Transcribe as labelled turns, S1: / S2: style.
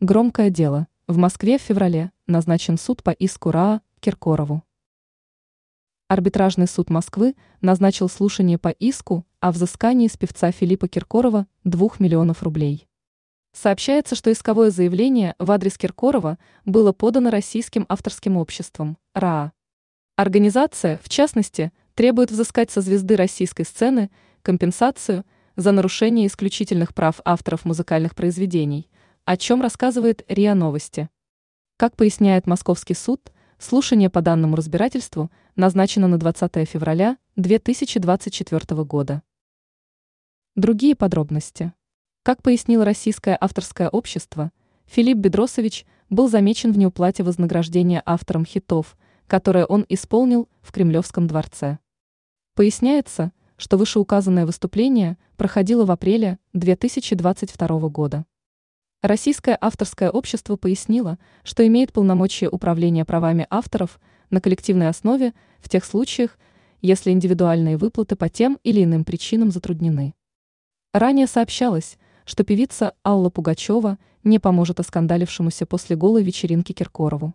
S1: Громкое дело. В Москве в феврале назначен суд по иску РАА Киркорову. Арбитражный суд Москвы назначил слушание по иску о взыскании с певца Филиппа Киркорова 2 миллионов рублей. Сообщается, что исковое заявление в адрес Киркорова было подано Российским авторским обществом РАА. Организация, в частности, требует взыскать со звезды российской сцены компенсацию за нарушение исключительных прав авторов музыкальных произведений – о чем рассказывает РИА Новости. Как поясняет Московский суд, слушание по данному разбирательству назначено на 20 февраля 2024 года. Другие подробности. Как пояснило Российское авторское общество, Филипп Бедросович был замечен в неуплате вознаграждения авторам хитов, которые он исполнил в Кремлевском дворце. Поясняется, что вышеуказанное выступление проходило в апреле 2022 года. Российское авторское общество пояснило, что имеет полномочия управления правами авторов на коллективной основе в тех случаях, если индивидуальные выплаты по тем или иным причинам затруднены. Ранее сообщалось, что певица Алла Пугачева не поможет оскандалившемуся после голой вечеринки Киркорову.